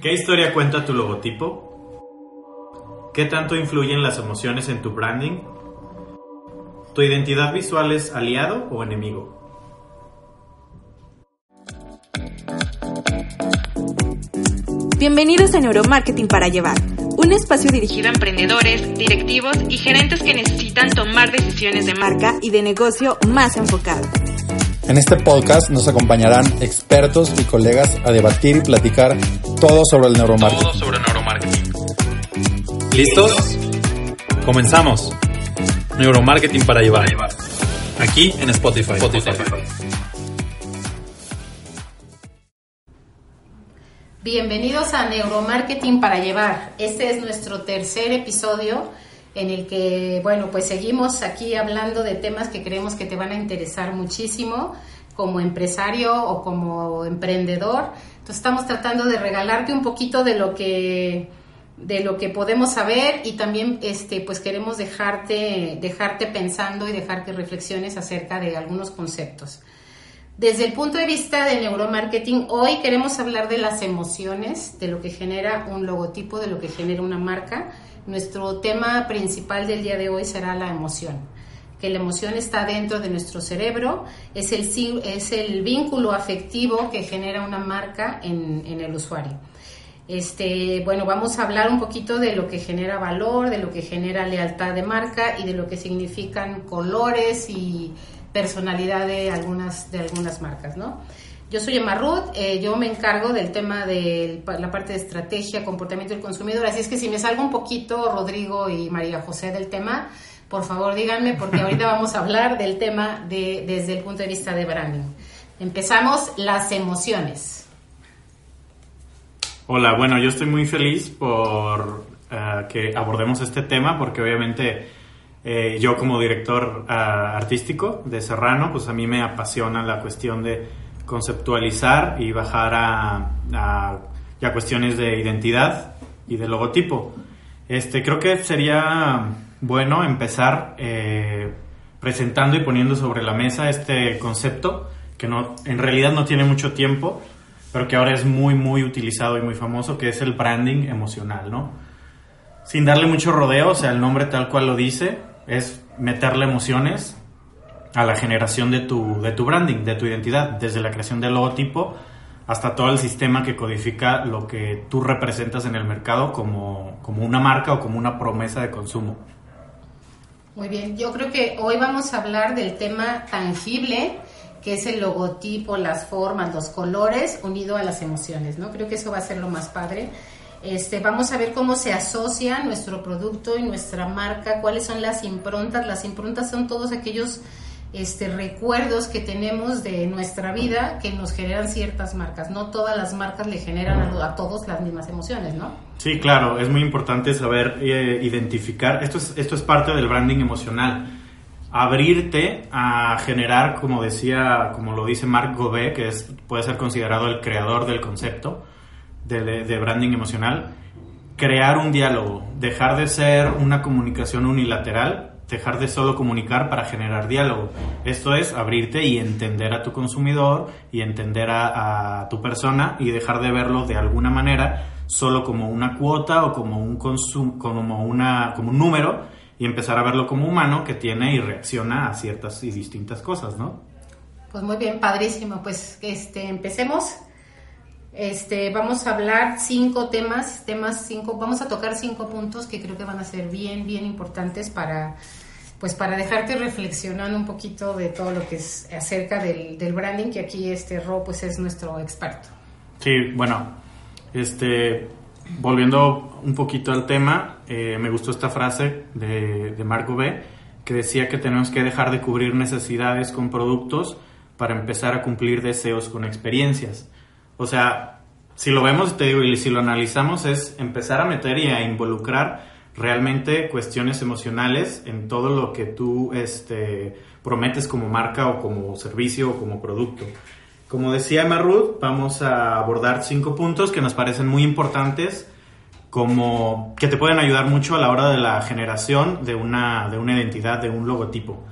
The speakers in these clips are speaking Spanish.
¿Qué historia cuenta tu logotipo? ¿Qué tanto influyen las emociones en tu branding? ¿Tu identidad visual es aliado o enemigo? Bienvenidos a Neuromarketing para Llevar, un espacio dirigido a emprendedores, directivos y gerentes que necesitan tomar decisiones de marca y de negocio más enfocadas. En este podcast nos acompañarán expertos y colegas a debatir y platicar todo sobre el neuromarketing. Todo sobre neuromarketing. ¿Listos? Comenzamos. Neuromarketing para llevar. Aquí en Spotify. Bienvenidos a Neuromarketing para Llevar. Este es nuestro tercer episodio en el que, bueno, pues seguimos aquí hablando de temas que creemos que te van a interesar muchísimo como empresario o como emprendedor. Entonces estamos tratando de regalarte un poquito de lo que de lo que podemos saber y también este pues queremos dejarte dejarte pensando y dejar que reflexiones acerca de algunos conceptos. Desde el punto de vista de neuromarketing, hoy queremos hablar de las emociones, de lo que genera un logotipo, de lo que genera una marca. Nuestro tema principal del día de hoy será la emoción, que la emoción está dentro de nuestro cerebro, es el, es el vínculo afectivo que genera una marca en, en el usuario. Este, bueno, vamos a hablar un poquito de lo que genera valor, de lo que genera lealtad de marca y de lo que significan colores y personalidad de algunas, de algunas marcas, ¿no? Yo soy Emma Ruth, eh, yo me encargo del tema de la parte de estrategia, comportamiento del consumidor, así es que si me salgo un poquito, Rodrigo y María José del tema, por favor díganme, porque ahorita vamos a hablar del tema de, desde el punto de vista de branding. Empezamos las emociones. Hola, bueno, yo estoy muy feliz por uh, que abordemos este tema, porque obviamente eh, yo como director uh, artístico de Serrano, pues a mí me apasiona la cuestión de conceptualizar y bajar a, a, a, cuestiones de identidad y de logotipo. Este, creo que sería bueno empezar eh, presentando y poniendo sobre la mesa este concepto que no, en realidad no tiene mucho tiempo, pero que ahora es muy, muy utilizado y muy famoso, que es el branding emocional, ¿no? Sin darle mucho rodeo, o sea, el nombre tal cual lo dice, es meterle emociones a la generación de tu, de tu branding, de tu identidad, desde la creación del logotipo hasta todo el sistema que codifica lo que tú representas en el mercado como, como una marca o como una promesa de consumo. Muy bien, yo creo que hoy vamos a hablar del tema tangible, que es el logotipo, las formas, los colores, unido a las emociones, ¿no? Creo que eso va a ser lo más padre. Este, vamos a ver cómo se asocia nuestro producto y nuestra marca, cuáles son las improntas. Las improntas son todos aquellos este, recuerdos que tenemos de nuestra vida que nos generan ciertas marcas. No todas las marcas le generan a, todos las mismas emociones, ¿no? Sí, claro, es muy importante saber eh, identificar. Esto es, esto es parte del branding emocional. Abrirte a generar, como decía, como lo dice Marc Gobet, que es, puede ser considerado el creador del concepto de, branding emocional, crear un diálogo, dejar de ser una comunicación unilateral dejar de solo comunicar para generar diálogo. Esto es abrirte y entender a tu consumidor y entender a, a, tu persona y dejar de verlo de alguna manera solo como una cuota o como un consum como una como un número y empezar a verlo como humano que tiene y reacciona a ciertas y distintas cosas, ¿no? Pues muy bien, padrísimo. Pues este empecemos. Este, vamos a hablar cinco temas, temas cinco, vamos a tocar cinco puntos que creo que van a ser bien, bien importantes para, pues para dejarte reflexionando un poquito de todo lo que es acerca del, branding, que aquí este Ro pues es nuestro experto. Sí, bueno, este, volviendo un poquito al tema, eh, me gustó esta frase de Marco B, que decía que tenemos que dejar de cubrir necesidades con productos para empezar a cumplir deseos con experiencias. O sea, si lo vemos, te digo, y si lo analizamos, es empezar a meter y a involucrar realmente cuestiones emocionales en todo lo que tú este, prometes como marca o como servicio o como producto. Como decía Emma Ruth, vamos a abordar cinco puntos que nos parecen muy importantes como que te pueden ayudar mucho a la hora de la generación de una, de una identidad, de un logotipo.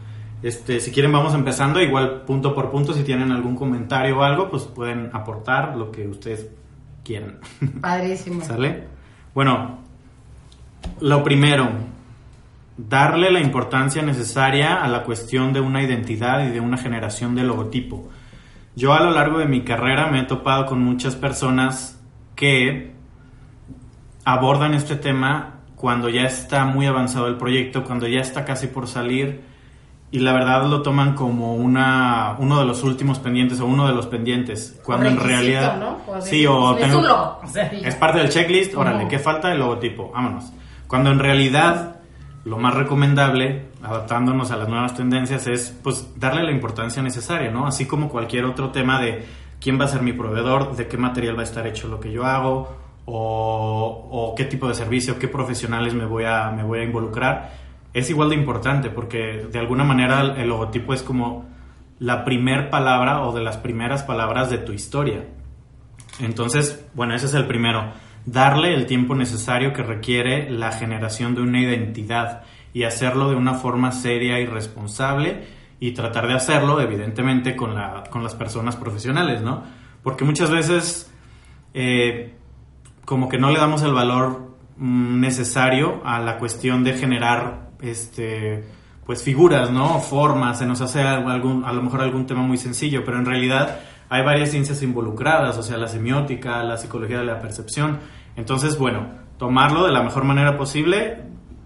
Este, si quieren vamos empezando, igual punto por punto, si tienen algún comentario o algo, pues pueden aportar lo que ustedes quieran. Padrísimo. ¿Sale? Bueno, lo primero, darle la importancia necesaria a la cuestión de una identidad y de una generación de logotipo. Yo a lo largo de mi carrera me he topado con muchas personas que abordan este tema cuando ya está muy avanzado el proyecto, cuando ya está casi por salir y la verdad lo toman como una uno de los últimos pendientes o uno de los pendientes cuando en realidad ¿no? sí o, tengo-. O sea, es parte del checklist órale qué falta el logotipo vámonos cuando en realidad lo más recomendable adaptándonos a las nuevas tendencias es pues darle la importancia necesaria no así como cualquier otro tema de quién va a ser mi proveedor de qué material va a estar hecho lo que yo hago o, o qué tipo de servicio qué profesionales me voy a me voy a involucrar es igual de importante porque de alguna manera el, logotipo es como la primer palabra o de las primeras palabras de tu historia. Entonces, bueno, ese es el primero. Darle el tiempo necesario que requiere la generación de una identidad y hacerlo de una forma seria y responsable y tratar de hacerlo, evidentemente, con, la, con las personas profesionales, ¿no? Porque muchas veces eh, como que no le damos el valor mm, necesario a la cuestión de generar este pues figuras, ¿no? Formas, se nos hace algún, a lo mejor algún tema muy sencillo, pero en realidad hay varias ciencias involucradas, o sea, la semiótica, la psicología de la percepción. Entonces, bueno, tomarlo de la mejor manera posible,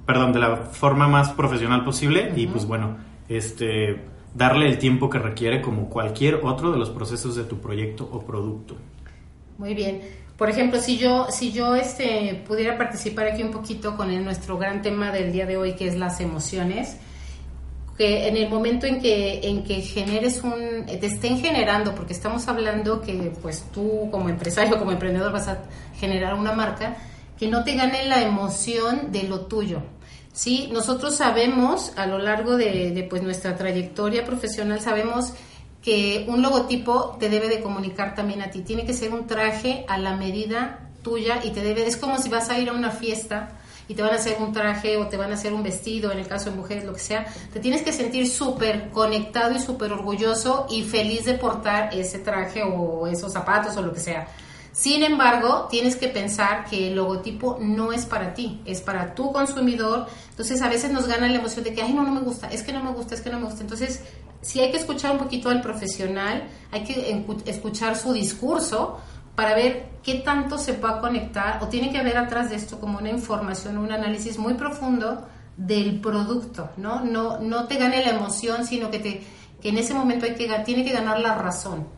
perdón, de la forma más profesional posible y pues bueno, este darle el tiempo que requiere como cualquier otro de los procesos de tu proyecto o producto. Muy bien. Por ejemplo, si yo, si yo este, pudiera participar aquí un poquito con el- nuestro gran tema del día de hoy, que es las emociones, que en el momento en que, en que generes un, te estén generando, porque estamos hablando que pues tú como empresario, como emprendedor vas a generar una marca, que no te gane la emoción de lo tuyo. Sí, nosotros sabemos a lo largo de, de, pues nuestra trayectoria profesional, sabemos que un logotipo te debe de comunicar también a ti. Tiene que ser un traje a la medida tuya y te debe, es como si vas a ir a una fiesta y te van a hacer un traje o te van a hacer un vestido, en el caso de mujeres, lo que sea, te tienes que sentir súper conectado y súper orgulloso y feliz de portar ese traje o esos zapatos o lo que sea. Sin embargo, tienes que pensar que el logotipo no es para ti, es para tu consumidor. Entonces, a veces nos gana la emoción de que, ay, no, no me gusta, es que no me gusta, es que no me gusta. Entonces, sí hay que escuchar un poquito al profesional, hay que escuchar su discurso para ver qué tanto se puede conectar o tiene que haber atrás de esto como una información, un análisis muy profundo del producto, ¿no? No, no te gane la emoción, sino que, te, que en ese momento hay que, tiene que ganar la razón.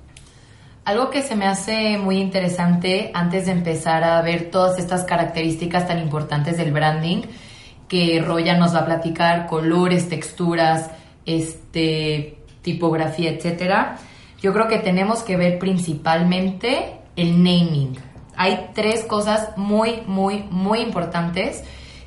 Algo que se me hace muy interesante antes de empezar a ver todas estas características tan importantes del branding, que Roya nos va a platicar, colores, texturas, este, tipografía, etcétera. Yo creo que tenemos que ver principalmente el naming. Hay tres cosas muy, muy, muy importantes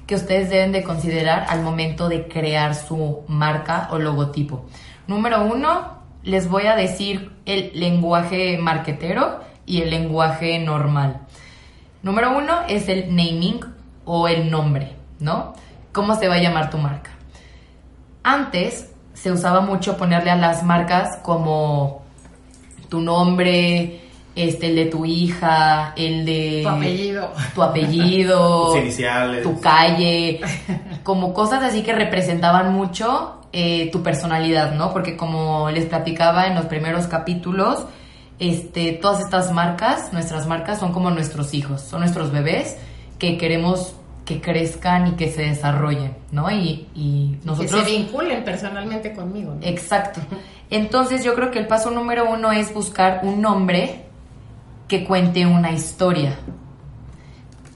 que ustedes deben de considerar al momento de crear su marca o logotipo. Número uno, les voy a decir el lenguaje marquetero y el lenguaje normal. Número uno es el naming o el nombre, ¿no? ¿Cómo se va a llamar tu marca? Antes se usaba mucho ponerle a las marcas como tu nombre, este, el de tu hija, el de Tu apellido. tu apellido, Tus iniciales. tu calle, como cosas así que representaban mucho eh, tu personalidad, ¿no? Porque como les platicaba en los primeros capítulos, este, todas estas marcas, nuestras marcas son como nuestros hijos, son nuestros bebés que queremos que crezcan y que se desarrollen, ¿no? Y, y nosotros... que se vinculen personalmente conmigo. ¿no? Exacto. Entonces yo creo que el paso número uno es buscar un nombre que cuente una historia.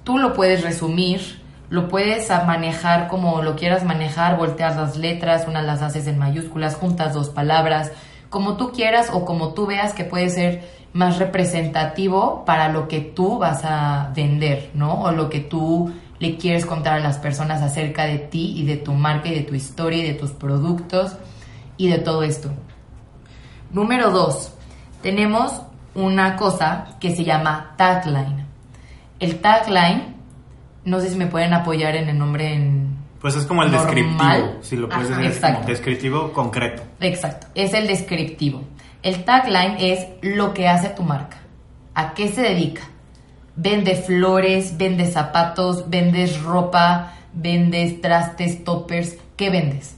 Tú lo puedes resumir, lo puedes manejar como lo quieras manejar, voltear las letras, unas las haces en mayúsculas, juntas dos palabras, como tú quieras o como tú veas que puede ser más representativo para lo que tú vas a vender, ¿no? O lo que tú le quieres contar a las personas acerca de ti y de tu marca y de tu historia y de tus productos y de todo esto. Número dos, tenemos una cosa que se llama tagline. El tagline, no sé si me pueden apoyar en el nombre en... Pues es como el Normal. descriptivo, si lo puedes Ajá, decir, es como exacto. descriptivo concreto. Exacto, es el descriptivo. El tagline es lo que hace tu marca. ¿A qué se dedica? Vende flores, vende zapatos, vendes ropa, vendes trastes, toppers. ¿Qué vendes?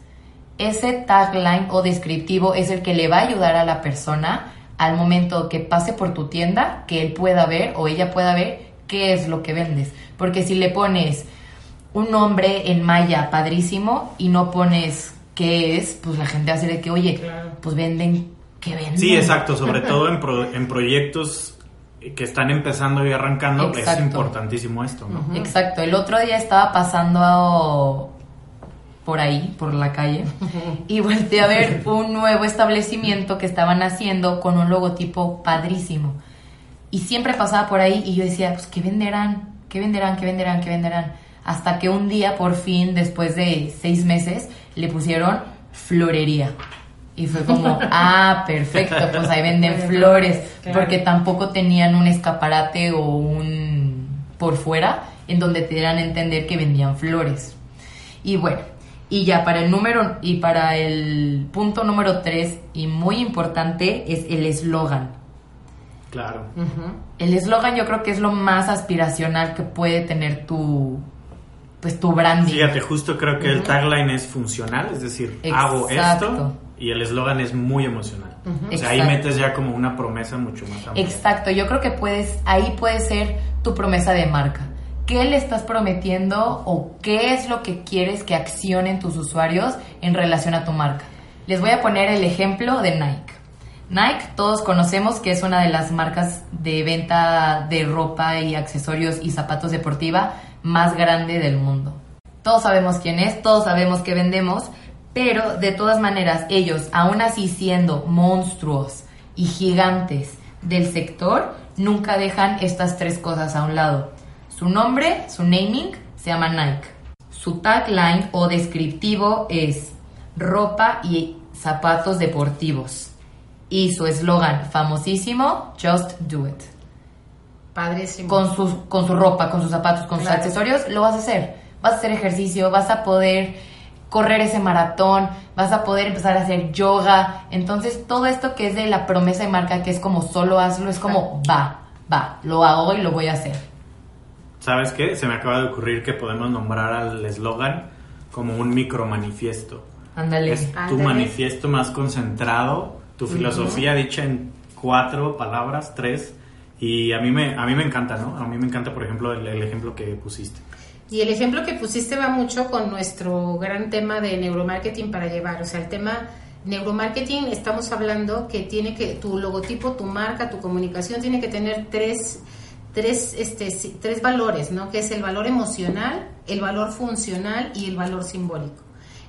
Ese tagline o descriptivo es el que le va a ayudar a la persona al momento que pase por tu tienda, que él pueda ver o ella pueda ver qué es lo que vendes. Porque si le pones un nombre en maya padrísimo y no pones qué es, pues la gente a decir de que, oye, Claro. pues venden, ¿qué venden? Sí, exacto, sobre todo en, pro- en proyectos que están empezando y arrancando, es importantísimo esto, ¿no? Exacto, el otro día estaba pasando por ahí, por la calle, y volteé a ver un nuevo establecimiento que estaban haciendo con un logotipo padrísimo. Y siempre pasaba por ahí y yo decía, pues, ¿qué venderán? ¿Qué venderán? ¿Qué venderán? ¿Qué venderán? Hasta que un día, por fin, después de seis meses, le pusieron florería. Y fue como, ah, perfecto, pues ahí venden flores, Claro. porque tampoco tenían un escaparate o un por fuera en donde te dieran a entender que vendían flores. Y bueno, y ya para el número y para el punto número tres y muy importante es el eslogan. Claro. El eslogan yo creo que es lo más aspiracional que puede tener tu pues tu branding. Fíjate, justo creo que el tagline es funcional, es decir, hago esto y el eslogan es muy emocional. O sea, ahí Exacto. metes ya como una promesa mucho más amplia. Exacto, yo creo que puedes, ahí puede ser tu promesa de marca. ¿Qué le estás prometiendo o qué es lo que quieres que accionen tus usuarios en relación a tu marca? Les voy a poner el ejemplo de Nike. Nike, todos conocemos que es una de las marcas de venta de ropa y accesorios y zapatos deportiva más grande del mundo. Todos sabemos quién es, todos sabemos qué vendemos, pero de todas maneras ellos, aún así siendo monstruos y gigantes del sector, nunca dejan estas tres cosas a un lado. Su nombre, su naming, se llama Nike. Su tagline o descriptivo es ropa y zapatos deportivos. Y su eslogan famosísimo, Just Do It Padrísimo. con su, con su ropa, con sus zapatos, con sus accesorios, lo vas a hacer. Vas a hacer ejercicio, vas a poder correr ese maratón, vas a poder empezar a hacer yoga. Entonces, todo esto que es de la promesa de marca, que es como solo hazlo, es como va, va, lo hago y lo voy a hacer. ¿Sabes qué? Se me acaba de ocurrir que podemos nombrar al eslogan como un micromanifiesto. Ándale. Es tu manifiesto más concentrado, tu filosofía dicha en cuatro palabras, tres. Y a mí me, a mí me encanta, ¿no? A mí me encanta, por ejemplo, el, el ejemplo que pusiste. Y el ejemplo que pusiste va mucho con nuestro gran tema de neuromarketing para llevar. O sea, el tema neuromarketing, estamos hablando que tiene que, tu logotipo, tu marca, tu comunicación tiene que tener tres, tres, este, tres valores, ¿no? Que es el valor emocional, el valor funcional y el valor simbólico.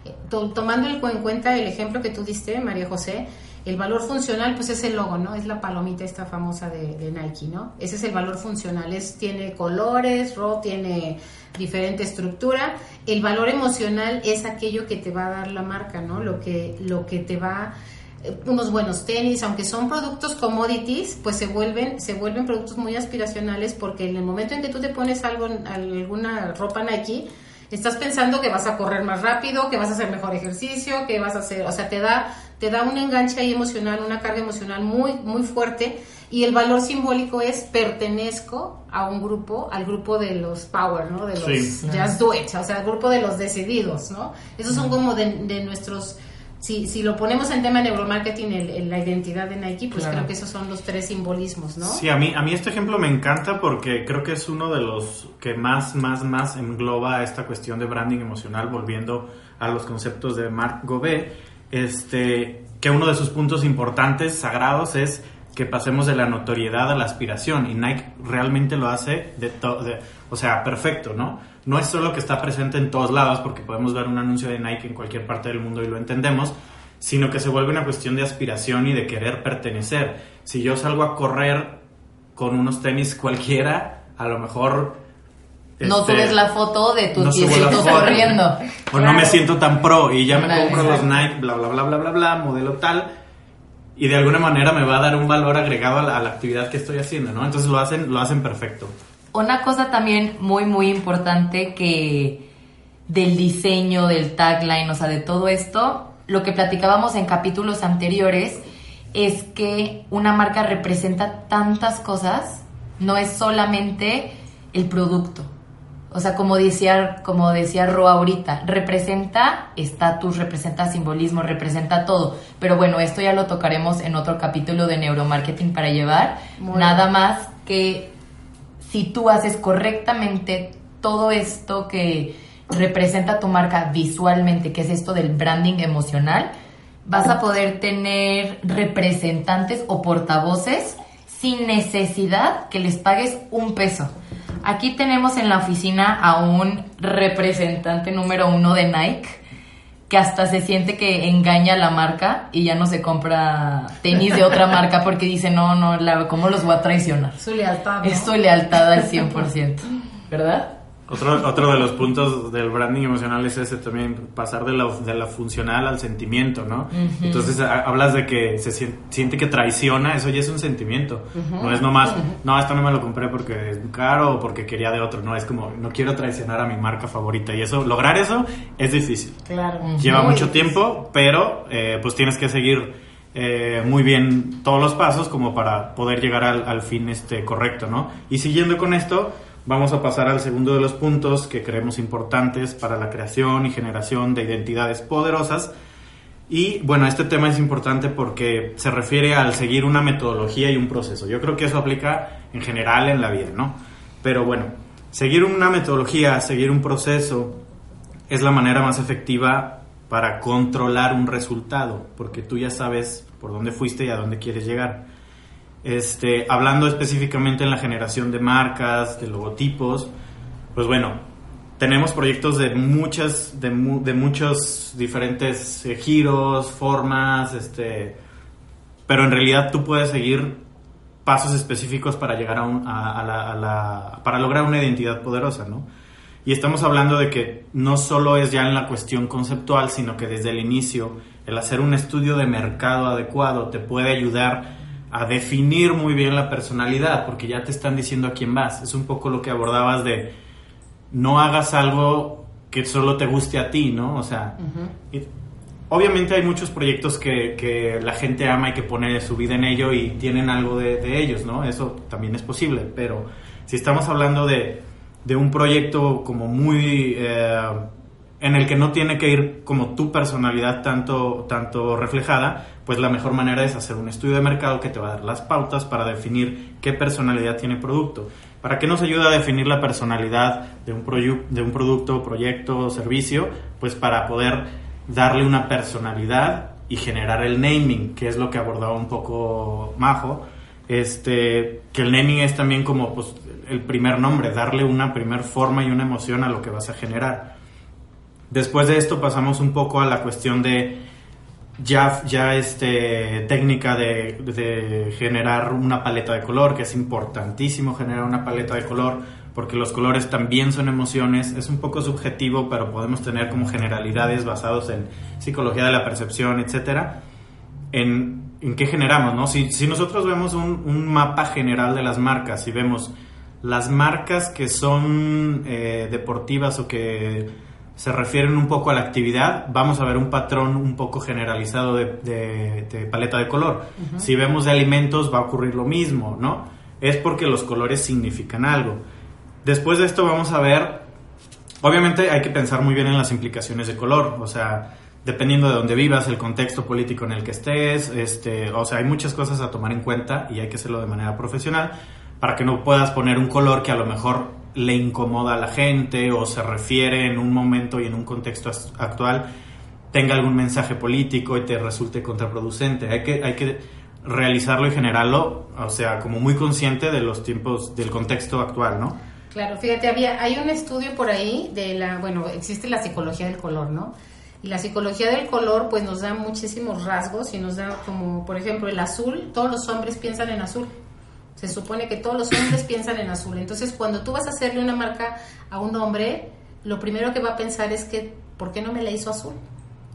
Eh, to- tomando en cuenta el ejemplo que tú diste, María José, el valor funcional, pues es el logo, ¿no? Es la palomita esta famosa de, Nike, ¿no? Ese es el valor funcional. Es, tiene colores, ro, tiene diferente estructura. El valor emocional es aquello que te va a dar la marca, ¿no? Lo que, lo que te va eh, unos buenos tenis, aunque son productos commodities, pues se vuelven, se vuelven productos muy aspiracionales porque en el momento en que tú te pones algo, alguna ropa Nike, estás pensando que vas a correr más rápido, que vas a hacer mejor ejercicio, que vas a hacer, o sea, te da, te da un enganche ahí emocional, una carga emocional muy, muy fuerte. Y el valor simbólico es pertenezco a un grupo, al grupo de los power, ¿no? De los Sí. just do it, o sea, el grupo de los decididos, ¿no? Esos son como de, de nuestros, si, si lo ponemos en tema de neuromarketing, el- el- la identidad de Nike, pues Claro. creo que esos son los tres simbolismos, ¿no? Sí, a mí, a mí este ejemplo me encanta porque creo que es uno de los que más, más, más engloba esta cuestión de branding emocional, volviendo a los conceptos de Marc Gobet, este, que uno de sus puntos importantes, sagrados, es que pasemos de la notoriedad a la aspiración y Nike realmente lo hace de todo, o sea, perfecto, ¿no? No es solo que está presente en todos lados porque podemos ver un anuncio de Nike en cualquier parte del mundo y lo entendemos, sino que se vuelve una cuestión de aspiración y de querer pertenecer. Si yo salgo a correr con unos tenis cualquiera, a lo mejor... No este, subes la foto de tus no piecitos corriendo. O no me siento tan pro y ya me Claro, compro los. Nike, bla, bla, bla, bla, bla, bla, modelo tal. Y de alguna manera me va a dar un valor agregado a la, a la actividad que estoy haciendo, ¿no? Entonces lo hacen, lo hacen perfecto. Una cosa también muy, muy importante que del diseño, del tagline, o sea, de todo esto, lo que platicábamos en capítulos anteriores es que una marca representa tantas cosas, no es solamente el producto. O sea, como decía, como decía Ro ahorita, representa estatus, representa simbolismo, representa todo. Pero bueno, esto ya lo tocaremos en otro capítulo de neuromarketing para llevar. Muy Nada bien. más que si tú haces correctamente todo esto que representa tu marca visualmente, que es esto del branding emocional, vas a poder tener representantes o portavoces sin necesidad que les pagues un peso. Aquí tenemos en la oficina a un representante número uno de Nike que hasta se siente que engaña a la marca y ya no se compra tenis de otra marca porque dice, no, no, la, ¿cómo los voy a traicionar? Su lealtad. ¿no? Es su lealtad al 100%, ¿verdad? Otro, otro de los puntos del branding emocional es ese también, pasar de la, de la funcional al sentimiento, ¿no? Entonces a- hablas de que se sien- siente que traiciona, eso ya es un sentimiento. No es nomás, no, esto no me lo compré porque es caro o porque quería de otro, no, es como, no quiero traicionar a mi marca favorita. Y eso, lograr eso es difícil. Claro. Lleva Muy mucho difícil. tiempo, pero eh, pues tienes que seguir eh, muy bien todos los pasos como para poder llegar al, al fin este, correcto, ¿no? Y siguiendo con esto, vamos a pasar al segundo de los puntos que creemos importantes para la creación y generación de identidades poderosas. Y bueno, este tema es importante porque se refiere al seguir una metodología y un proceso. Yo creo que eso aplica en general en la vida, ¿no? Pero bueno, seguir una metodología, seguir un proceso, es la manera más efectiva para controlar un resultado, porque tú ya sabes por dónde fuiste y a dónde quieres llegar. Este, hablando específicamente en la generación de marcas, de logotipos, pues bueno, tenemos proyectos de muchas, de, mu- de muchos diferentes eh, giros, formas, este, pero en realidad tú puedes seguir pasos específicos para llegar a, un- a la- para lograr una identidad poderosa, ¿no? Y estamos hablando de que no solo es ya en la cuestión conceptual, sino que desde el inicio el hacer un estudio de mercado adecuado te puede ayudar a definir muy bien la personalidad, porque ya te están diciendo a quién vas. Es un poco lo que abordabas de no hagas algo que solo te guste a ti, ¿no? O sea, obviamente hay muchos proyectos que, que la gente ama y que pone su vida en ello y tienen algo de, de ellos, ¿no? Eso también es posible, pero si estamos hablando de, de un proyecto como muy... eh, en el que no tiene que ir como tu personalidad tanto, tanto reflejada, pues la mejor manera es hacer un estudio de mercado que te va a dar las pautas para definir qué personalidad tiene el producto. ¿Para qué nos ayuda a definir la personalidad de un, de un producto, proyecto o servicio? Pues para poder darle una personalidad y generar el naming, que es lo que abordaba un poco Majo. Este, que el naming es también como pues, el primer nombre, darle una primer forma y una emoción a lo que vas a generar. Después de esto pasamos un poco a la cuestión de ya, ya este, técnica de, de generar una paleta de color, que es importantísimo generar una paleta de color, porque los colores también son emociones, es un poco subjetivo, pero podemos tener como generalidades basados en psicología de la percepción, etcétera. En, en qué generamos, ¿no? Si, si nosotros vemos un, un mapa general de las marcas y vemos las marcas que son eh, deportivas o que se refieren un poco a la actividad, vamos a ver un patrón un poco generalizado de, de- de paleta de color. Si vemos de alimentos va a ocurrir lo mismo, ¿no? Es porque los colores significan algo. Después de esto vamos a ver, obviamente hay que pensar muy bien en las implicaciones de color, o sea, dependiendo de dónde vivas, el contexto político en el que estés, este, o sea, hay muchas cosas a tomar en cuenta y hay que hacerlo de manera profesional para que no puedas poner un color que a lo mejor le incomoda a la gente o se refiere en un momento y en un contexto actual tenga algún mensaje político y te resulte contraproducente. Hay que, hay que realizarlo y generarlo, o sea, como muy consciente de los tiempos, del contexto actual, ¿no? Claro, fíjate, había, hay un estudio por ahí de la, bueno, existe la psicología del color, ¿no? Y la psicología del color pues nos da muchísimos rasgos y nos da como, por ejemplo, el azul, todos los hombres piensan en azul. Se supone que todos los hombres piensan en azul. Entonces, cuando tú vas a hacerle una marca a un hombre, lo primero que va a pensar es que, ¿por qué no me la hizo azul?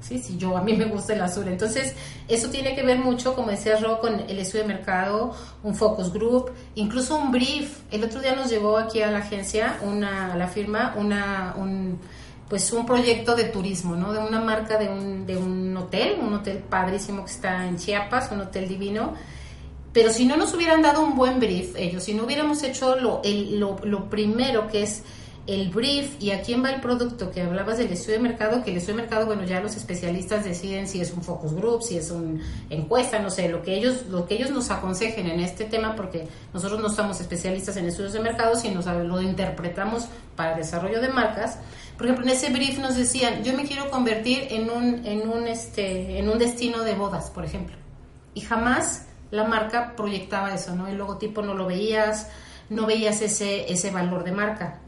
Sí, sí, yo a mí me gusta el azul. Entonces, eso tiene que ver mucho, como decía Ro, con el estudio de mercado, un focus group, incluso un brief. El otro día nos llegó aquí a la agencia, una, a la firma, una, un, pues un proyecto de turismo, ¿no? De una marca de un, de un hotel, un hotel padrísimo que está en Chiapas, un hotel divino. Pero si no nos hubieran dado un buen brief ellos, si no hubiéramos hecho lo, el, lo, lo primero que es el brief y a quién va el producto, que hablabas del estudio de mercado, que el estudio de mercado, bueno, ya los especialistas deciden si es un focus group, si es una encuesta, no sé, lo que ellos lo que ellos nos aconsejen en este tema, porque nosotros no somos especialistas en estudios de mercado, sino lo interpretamos para desarrollo de marcas. Por ejemplo, en ese brief nos decían, yo me quiero convertir en un, en un, este, en un destino de bodas, por ejemplo. Y jamás la marca proyectaba eso, ¿no? El logotipo no lo veías, no veías ese, ese valor de marca.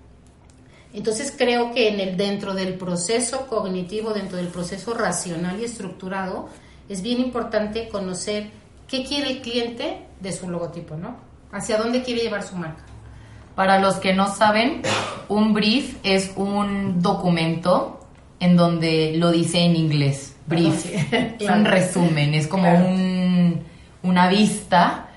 Entonces creo que en el, dentro del proceso cognitivo, dentro del proceso racional y estructurado, es bien importante conocer qué quiere el cliente de su logotipo, ¿no? Hacia dónde quiere llevar su marca. Para los que no saben, un brief es un documento en donde lo dice en inglés. Brief. Es un resumen, es como un, una vista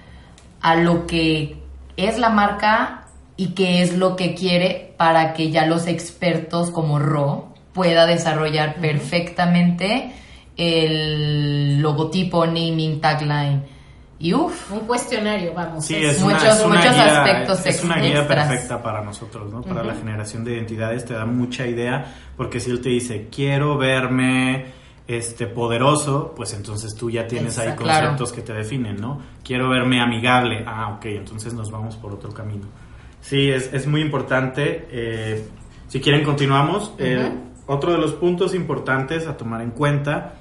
a lo que es la marca y qué es lo que quiere para que ya los expertos como Ro pueda desarrollar perfectamente el logotipo, naming, tagline. Y uff. Un cuestionario, vamos. Sí, es muchos, aspectos Es una guía perfecta para nosotros, ¿no? Para la generación de identidades te da mucha idea, porque si él te dice, quiero verme este poderoso, pues entonces tú ya tienes ahí conceptos que te definen, ¿no? Quiero verme amigable, ah, ok, entonces nos vamos por otro camino. Sí, es, es muy importante. Eh, si quieren, continuamos. otro de los puntos importantes a tomar en cuenta,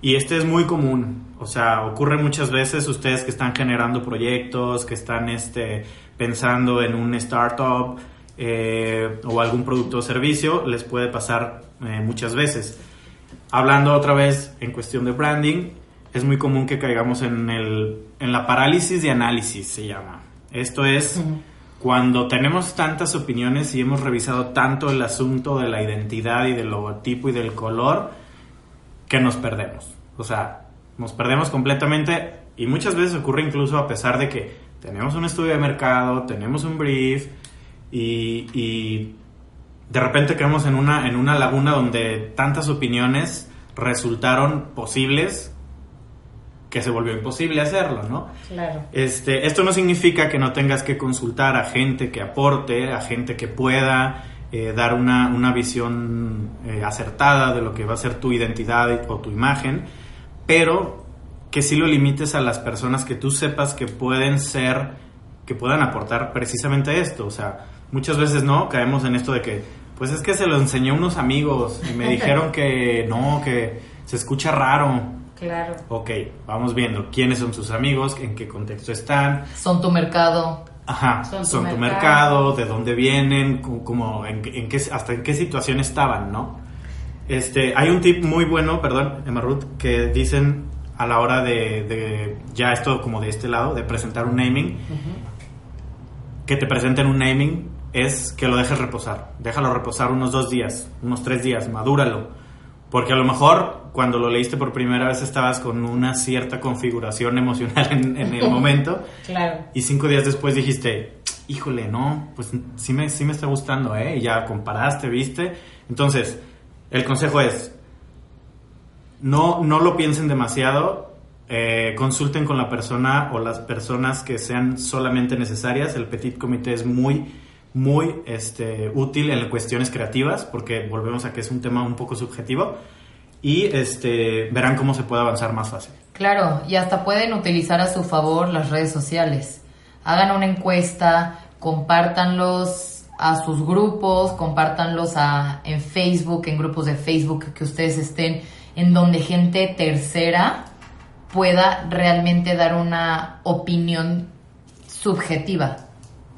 y este es muy común, o sea, ocurre muchas veces ustedes que están generando proyectos, que están este, pensando en un startup eh, o algún producto o servicio, les puede pasar eh, muchas veces. Hablando otra vez en cuestión de branding, es muy común que caigamos en, el, en la parálisis de análisis, se llama. Esto es cuando tenemos tantas opiniones y hemos revisado tanto el asunto de la identidad y del logotipo y del color, que nos perdemos. O sea, nos perdemos completamente y muchas veces ocurre incluso a pesar de que tenemos un estudio de mercado, tenemos un brief y, de repente quedamos en una, en una laguna donde tantas opiniones resultaron posibles que se volvió imposible hacerlo, ¿no? Claro. Este, esto no significa que no tengas que consultar a gente que aporte, a gente que pueda eh, dar una, una visión eh, acertada de lo que va a ser tu identidad o tu imagen, pero que sí lo limites a las personas que tú sepas que pueden ser, que puedan aportar precisamente esto. O sea, muchas veces no, caemos en esto de que, pues es que se lo enseñó unos amigos y me dijeron que no, que se escucha raro Claro. Ok, vamos viendo quiénes son sus amigos, en qué contexto están. Son tu mercado. Ajá, son, tu, mercado. de dónde vienen, como, en, qué, hasta en qué situación estaban, ¿no? Este, hay un tip muy bueno, perdón, Emma Ruth, que dicen a la hora de, ya esto como de este lado, de presentar un naming, que te presenten un naming es que lo dejes reposar. Déjalo reposar unos dos días, unos tres días, madúralo porque a lo mejor cuando lo leíste por primera vez estabas con una cierta configuración emocional en, el momento. claro. Y cinco días después dijiste, híjole, no, pues sí me, sí me está gustando, ¿eh? Y ya comparaste, viste. Entonces, el consejo es, no, no lo piensen demasiado, eh, consulten con la persona o las personas que sean solamente necesarias. El petit comité es muy muy este, útil en cuestiones creativas, porque volvemos a que es un tema un poco subjetivo, y este, verán cómo se puede avanzar más fácil. Claro, y hasta pueden utilizar a su favor las redes sociales. Hagan una encuesta, compártanlos a sus grupos, compártanlos a, en Facebook, en grupos de Facebook que ustedes estén, en donde gente tercera pueda realmente dar una opinión subjetiva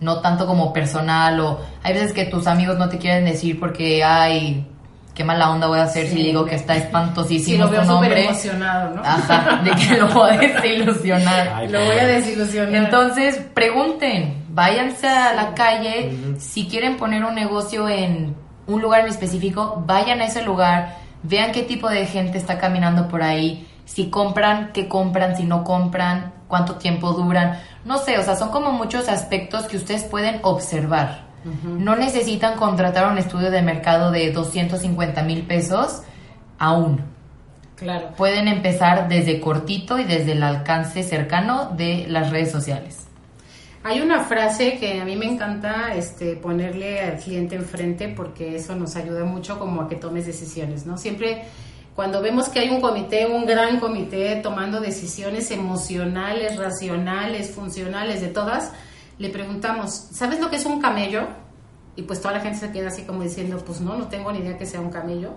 no tanto como personal o hay veces que tus amigos no te quieren decir porque hay qué mala onda voy a hacer si digo que está espantosísimo sí, lo veo tu nombre. emocionado, ¿no? Ajá, de que lo voy a desilusionar. lo voy a desilusionar. Entonces, pregunten, váyanse a la calle, si quieren poner un negocio en un lugar en específico, vayan a ese lugar, vean qué tipo de gente está caminando por ahí, si compran, qué compran, si no compran, cuánto tiempo duran, no sé, o sea, son como muchos aspectos que ustedes pueden observar. No necesitan contratar un estudio de mercado de 250 mil pesos aún. Claro. Pueden empezar desde cortito y desde el alcance cercano de las redes sociales. Hay una frase que a mí me encanta este, ponerle al cliente enfrente porque eso nos ayuda mucho como a que tomes decisiones, ¿no? Siempre cuando vemos que hay un comité, un gran comité tomando decisiones emocionales, racionales, funcionales, de todas, le preguntamos, ¿sabes lo que es un camello? Y pues toda la gente se queda así como diciendo, pues no, no tengo ni idea que sea un camello.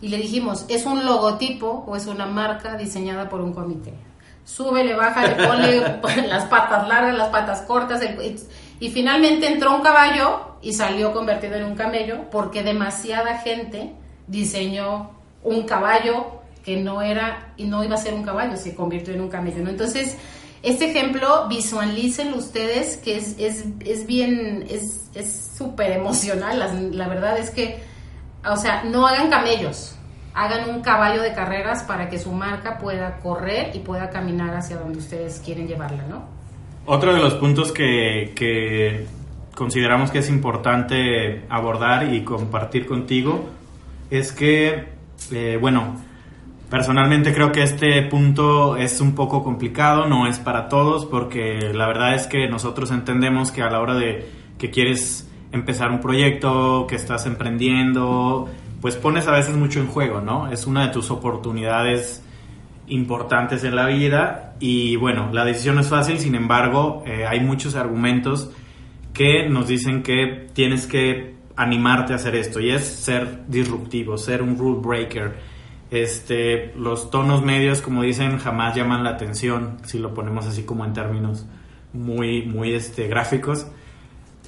Y le dijimos, ¿es un logotipo o es una marca diseñada por un comité? Súbele, bájale, ponle las patas largas, las patas cortas. y finalmente entró un caballo y salió convertido en un camello porque demasiada gente diseñó un caballo que no era y no iba a ser un caballo, se convirtió en un camello. ¿no? Entonces, este ejemplo, visualícenlo ustedes, que es, es, es bien, es súper emocional. La, la, verdad es que, o sea, no hagan camellos, hagan un caballo de carreras para que su marca pueda correr y pueda caminar hacia donde ustedes quieren llevarla, ¿no? Otro de los puntos que, que consideramos que es importante abordar y compartir contigo es que, eh, bueno, Personalmente creo que este punto es un poco complicado, no es para todos, porque la verdad es que nosotros entendemos que a la hora de que quieres empezar un proyecto, que estás emprendiendo, pues pones a veces mucho en juego, ¿no? Es una de tus oportunidades importantes en la vida y bueno, la decisión es fácil, sin embargo, eh, hay muchos argumentos que nos dicen que tienes que animarte a hacer esto y es ser disruptivo, ser un rule breaker este, los tonos medios, como dicen, jamás llaman la atención, si lo ponemos así como en términos muy, muy este, gráficos.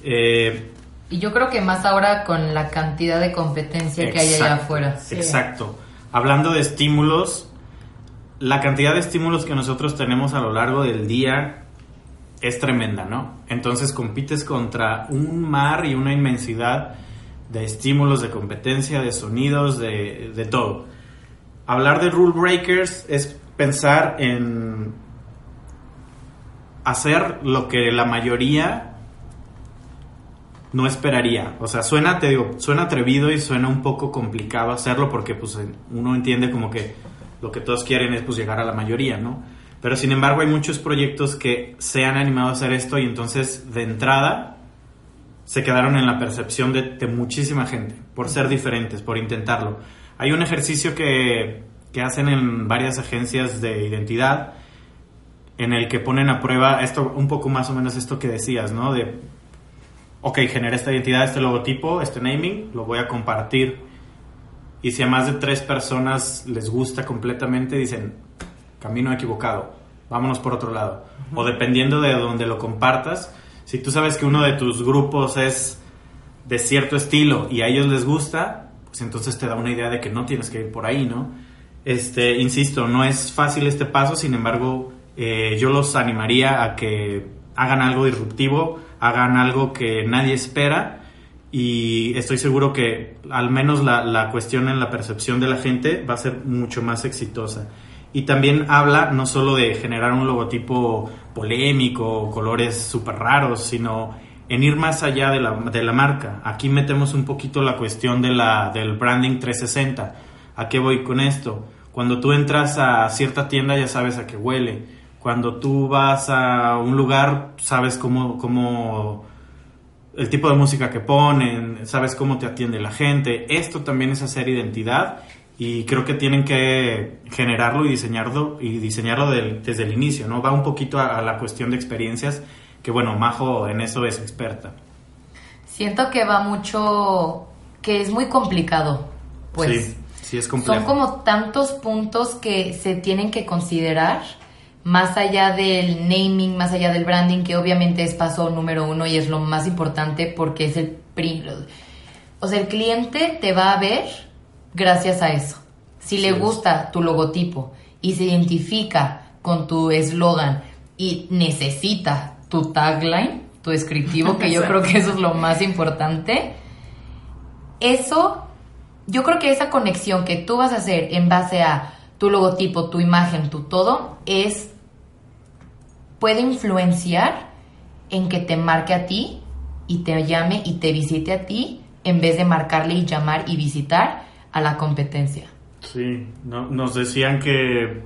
Eh, y yo creo que más ahora con la cantidad de competencia que hay allá afuera. Exacto. Hablando de estímulos, la cantidad de estímulos que nosotros tenemos a lo largo del día es tremenda, ¿no? Entonces compites contra un mar y una inmensidad de estímulos, de competencia, de sonidos, de, de todo hablar de rule breakers es pensar en hacer lo que la mayoría no esperaría. O sea, suena, te digo, suena atrevido y suena un poco complicado hacerlo porque pues uno entiende como que lo que todos quieren es pues llegar a la mayoría, ¿no? Pero sin embargo hay muchos proyectos que se han animado a hacer esto y entonces de entrada se quedaron en la percepción de, de muchísima gente por ser diferentes, por intentarlo. Hay un ejercicio que, que hacen en varias agencias de identidad en el que ponen a prueba esto, un poco más o menos esto que decías, ¿no? De, ok, genera esta identidad, este logotipo, este naming, lo voy a compartir. Y si a más de tres personas les gusta completamente, dicen, camino equivocado, vámonos por otro lado. O dependiendo de donde lo compartas, si tú sabes que uno de tus grupos es de cierto estilo y a ellos les gusta, pues entonces te da una idea de que no tienes que ir por ahí, ¿no? Este, insisto, no es fácil este paso, sin embargo, eh, yo los animaría a que hagan algo disruptivo, hagan algo que nadie espera y estoy seguro que al menos la, la, cuestión en la percepción de la gente va a ser mucho más exitosa. Y también habla no solo de generar un logotipo polémico, colores súper raros, sino en ir más allá de la, de la marca. Aquí metemos un poquito la cuestión de la, del branding 360. ¿A qué voy con esto? Cuando tú entras a cierta tienda ya sabes a qué huele. Cuando tú vas a un lugar sabes cómo, cómo el tipo de música que ponen, sabes cómo te atiende la gente. Esto también es hacer identidad y creo que tienen que generarlo y diseñarlo y diseñarlo desde el inicio, ¿no? Va un poquito a, a la cuestión de experiencias que bueno, Majo en eso es experta. Siento que va mucho, que es muy complicado, pues. Sí, sí es complejo. Son como tantos puntos que se tienen que considerar, más allá del naming, más allá del branding, que obviamente es paso número uno y es lo más importante porque es el... O sea, el cliente te va a ver gracias a eso. Si le Sí. gusta tu logotipo y se identifica con tu eslogan y necesita tu tagline, tu descriptivo, que yo creo que eso es lo más importante, eso, yo creo que esa conexión que tú vas a hacer en base a tu logotipo, tu imagen, tu todo, es, puede influenciar en que te marque a ti y te llame y te visite a ti en vez de marcarle y llamar y visitar a la competencia. Sí, no- nos decían que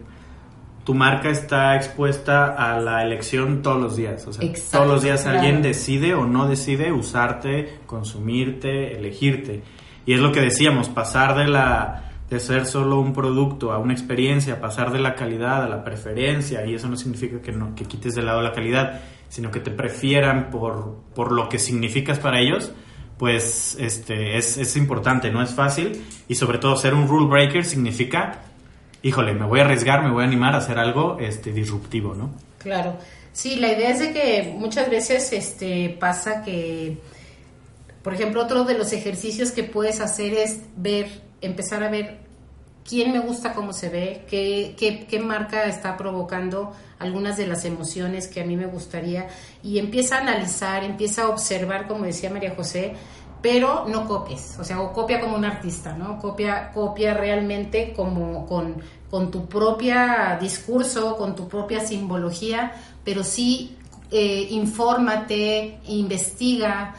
tu marca está expuesta a la elección todos los días. O sea, Exacto, todos los días claro. alguien decide o no decide usarte, consumirte, elegirte. Y es lo que decíamos, pasar de la de ser solo un producto a una experiencia, pasar de la calidad a la preferencia, y eso no significa que no que quites de lado la calidad, sino que te prefieran por, por lo que significas para ellos, pues este es, es importante, no es fácil, y sobre todo ser un rule breaker significa, híjole, me voy a arriesgar, me voy a animar a hacer algo este, disruptivo, ¿no? Claro. Sí, la idea es de que muchas veces este pasa que por ejemplo, otro de los ejercicios que puedes hacer es ver, empezar a ver quién me gusta cómo se ve, qué, qué, marca está provocando algunas de las emociones que a mí me gustaría. Y empieza a analizar, empieza a observar, como decía María José, pero no copies, o sea, copia como un artista, ¿no? Copia, copia realmente como con, con tu propia discurso, con tu propia simbología, pero sí eh, infórmate, investiga,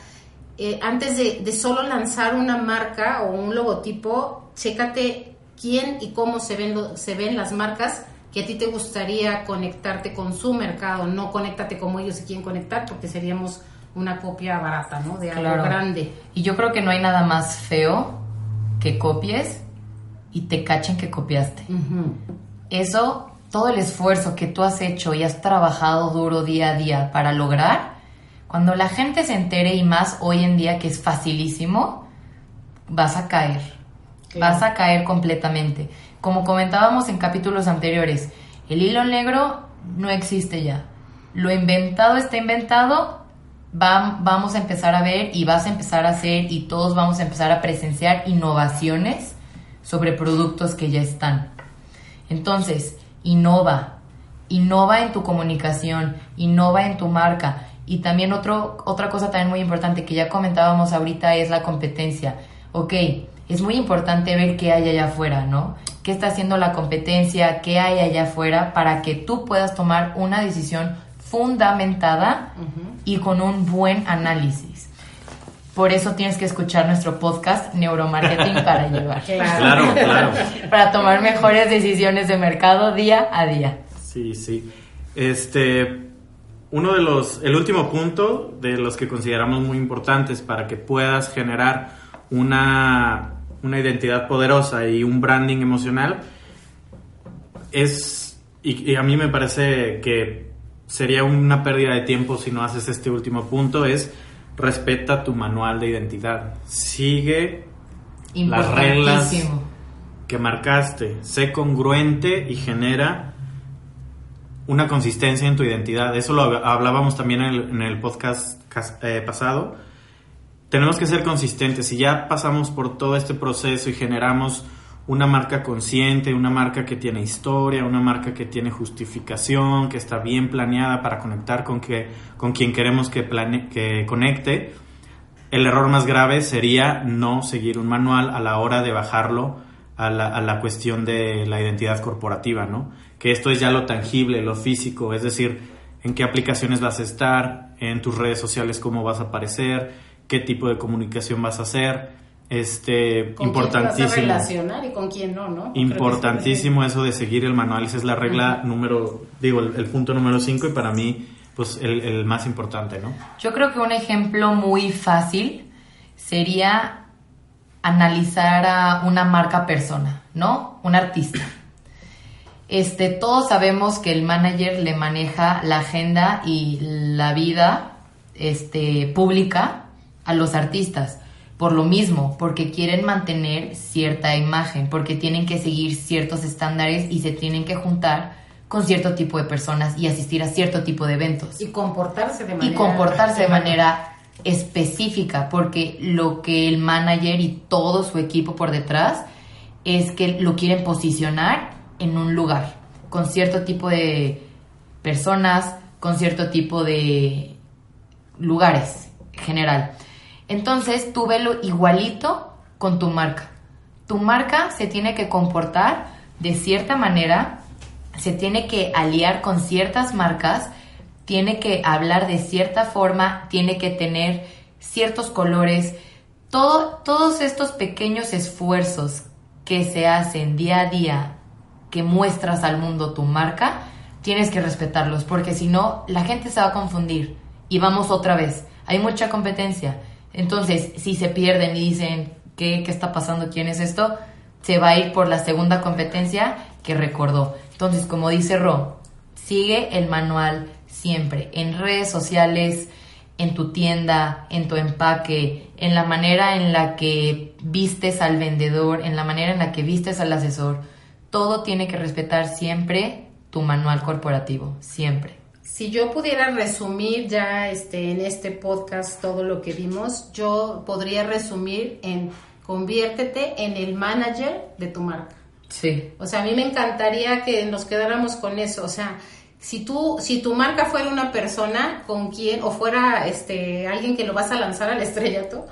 eh, antes de solo lanzar una marca o un logotipo, chécate quién y cómo se ven, lo- se ven las marcas que a ti te gustaría conectarte con su mercado, no conéctate como ellos se quieren conectar porque seríamos una copia barata, ¿no? De algo Claro. grande. Y yo creo que no hay nada más feo que copies y te cachen que copiaste. Ujú. Eso, todo el esfuerzo que tú has hecho y has trabajado duro día a día para lograr, cuando la gente se entere y más hoy en día que es facilísimo, vas a caer. Claro. Vas a caer completamente. Como comentábamos en capítulos anteriores, el hilo negro no existe ya. Lo inventado está inventado. Va- vamos a empezar a ver y vas a empezar a hacer y todos vamos a empezar a presenciar innovaciones sobre productos que ya están. Entonces, innova, innova en tu comunicación, innova en tu marca. Y también otro, otra cosa también muy importante que ya comentábamos ahorita es la competencia. Ok, es muy importante ver qué hay allá afuera, ¿no? ¿Qué está haciendo la competencia? ¿Qué hay allá afuera? Para que tú puedas tomar una decisión fundamentada y con un buen análisis. Por eso tienes que escuchar nuestro podcast Neuromarketing para llevar. Claro, claro. Para tomar mejores decisiones de mercado día a día. Sí, sí. Este, uno de los, el último punto de los que consideramos muy importantes para que puedas generar una, una identidad poderosa y un branding emocional es, y, y a mí me parece que sería una pérdida de tiempo si no haces este último punto, es respeta tu manual de identidad. Sigue las reglas que marcaste, sé congruente y genera una consistencia en tu identidad. Eso lo hab- hablábamos también en el, en el podcast cas- eh, pasado. Tenemos que ser consistentes. Si ya pasamos por todo este proceso y generamos una marca consciente, una marca que tiene historia, una marca que tiene justificación, que está bien planeada para conectar con, que, con quien queremos que, plane- que conecte, el error más grave sería no seguir un manual a la hora de bajarlo a la, a la cuestión de la identidad corporativa, ¿no? Que esto es ya lo tangible, lo físico, es decir, en qué aplicaciones vas a estar, en tus redes sociales cómo vas a aparecer, qué tipo de comunicación vas a hacer, este, ¿Con quién te vas a importantísimo. relacionar y con quién no, ¿no? Importantísimo eso de seguir el manual, esa es la regla número, digo, el, el punto número 5 y para mí, pues el, el más importante, ¿no? Yo creo que un ejemplo muy fácil sería analizar a una marca persona, ¿no? Un artista. Este, todos sabemos que el manager le maneja la agenda y la vida este, pública a los artistas. Por lo mismo, porque quieren mantener cierta imagen, porque tienen que seguir ciertos estándares y se tienen que juntar con cierto tipo de personas y asistir a cierto tipo de eventos Y comportarse de manera... y comportarse de manera específica, porque lo que el manager y todo su equipo por detrás es que lo quieren posicionar en un lugar, con cierto tipo de personas, con cierto tipo de lugares general. Entonces tú velo igualito con tu marca. Tu marca se tiene que comportar de cierta manera, se tiene que aliar con ciertas marcas, tiene que hablar de cierta forma, tiene que tener ciertos colores. Todo, todos estos pequeños esfuerzos que se hacen día a día, que muestras al mundo tu marca, tienes que respetarlos, porque si no, la gente se va a confundir. Y vamos otra vez, hay mucha competencia. Entonces, si se pierden y dicen, ¿qué, qué está pasando? ¿Quién es esto? Se va a ir por la segunda competencia que recordó. Entonces, como dice Ro, sigue el manual siempre en redes sociales, en tu tienda, en tu empaque, en la manera en la que vistes al vendedor, en la manera en la que vistes al asesor. Todo tiene que respetar siempre tu manual corporativo, siempre. Si yo pudiera resumir ya este, en este podcast todo lo que vimos, yo podría resumir en conviértete en el manager de tu marca. Sí. O sea, a mí me encantaría que nos quedáramos con eso. O sea, si tú, si tu marca fuera una persona con quien, o fuera este alguien que lo vas a lanzar al estrellato,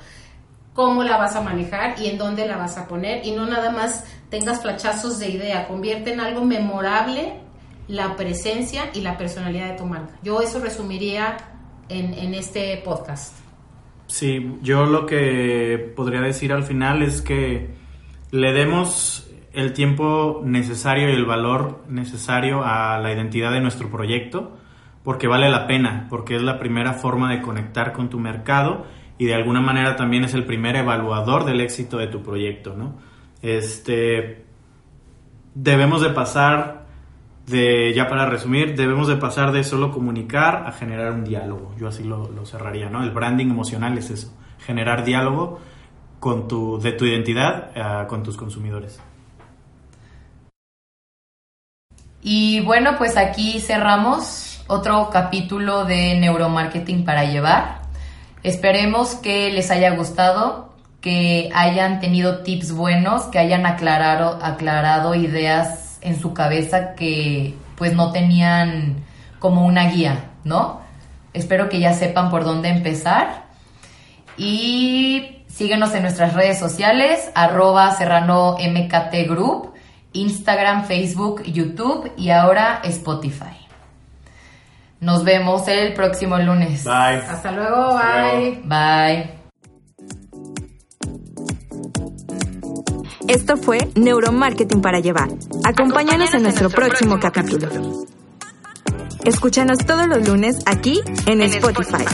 cómo la vas a manejar y en dónde la vas a poner, y no nada más tengas flachazos de idea, convierte en algo memorable la presencia y la personalidad de tu marca. Yo eso resumiría en, en este podcast. Sí, yo lo que podría decir al final es que le demos el tiempo necesario y el valor necesario a la identidad de nuestro proyecto, porque vale la pena, porque es la primera forma de conectar con tu mercado y de alguna manera también es el primer evaluador del éxito de tu proyecto, ¿no? Este, debemos de pasar ya para resumir, debemos de pasar de solo comunicar a generar un diálogo. Yo así lo, lo cerraría, ¿no? El branding emocional es eso, generar diálogo con tu, de tu identidad uh, con tus consumidores. Y bueno, pues aquí cerramos otro capítulo de neuromarketing para llevar. Esperemos que les haya gustado, que hayan tenido tips buenos, que hayan aclarado ideas en su cabeza que pues no tenían como una guía, ¿no? Espero que ya sepan por dónde empezar. Y síguenos en nuestras redes sociales, arroba serrano mkt group Instagram, Facebook, YouTube y ahora Spotify. Nos vemos el próximo lunes. Bye. Hasta luego, bye. Bye. Esto fue Neuromarketing para Llevar. Acompáñanos en nuestro próximo capítulo. Escúchanos todos los lunes aquí en Spotify.